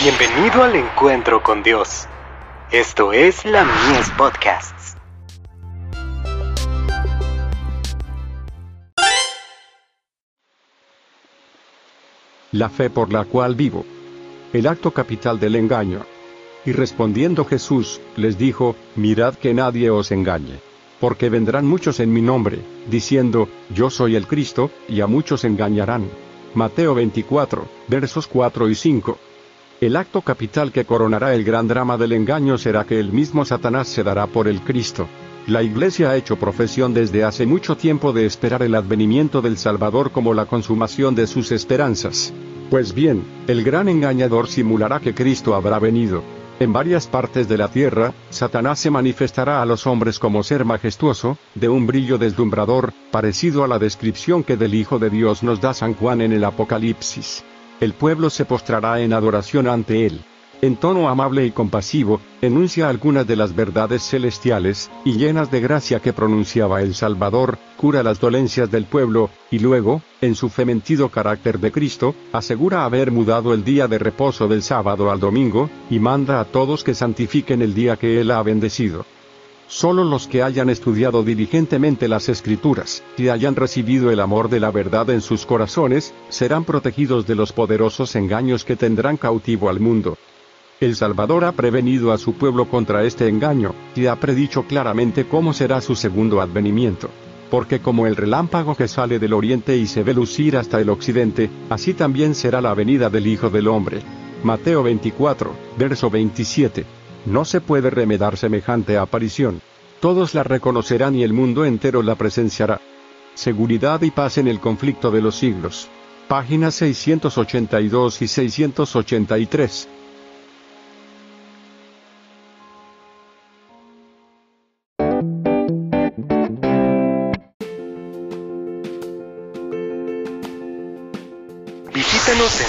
Bienvenido al encuentro con Dios. Esto es la Mies Podcasts. La fe por la cual vivo. El acto capital del engaño. Y respondiendo Jesús, les dijo, Mirad que nadie os engañe. Porque vendrán muchos en mi nombre, diciendo, Yo soy el Cristo, y a muchos engañarán. Mateo 24, versos 4 y 5. El acto capital que coronará el gran drama del engaño será que el mismo Satanás se dará por el Cristo. La Iglesia ha hecho profesión desde hace mucho tiempo de esperar el advenimiento del Salvador como la consumación de sus esperanzas. Pues bien, el gran engañador simulará que Cristo habrá venido. En varias partes de la tierra, Satanás se manifestará a los hombres como ser majestuoso, de un brillo deslumbrador, parecido a la descripción que del Hijo de Dios nos da San Juan en el Apocalipsis. El pueblo se postrará en adoración ante él. En tono amable y compasivo, enuncia algunas de las verdades celestiales, y llenas de gracia que pronunciaba el Salvador, cura las dolencias del pueblo, y luego, en su fementido carácter de Cristo, asegura haber mudado el día de reposo del sábado al domingo, y manda a todos que santifiquen el día que Él ha bendecido. Solo los que hayan estudiado diligentemente las escrituras, y hayan recibido el amor de la verdad en sus corazones, serán protegidos de los poderosos engaños que tendrán cautivo al mundo. El Salvador ha prevenido a su pueblo contra este engaño, y ha predicho claramente cómo será su segundo advenimiento. Porque como el relámpago que sale del oriente y se ve lucir hasta el occidente, así también será la venida del Hijo del Hombre. Mateo 24, verso 27 no se puede remedar semejante aparición. Todos la reconocerán y el mundo entero la presenciará. Seguridad y paz en el conflicto de los siglos. Páginas 682 y 683. Visítanos en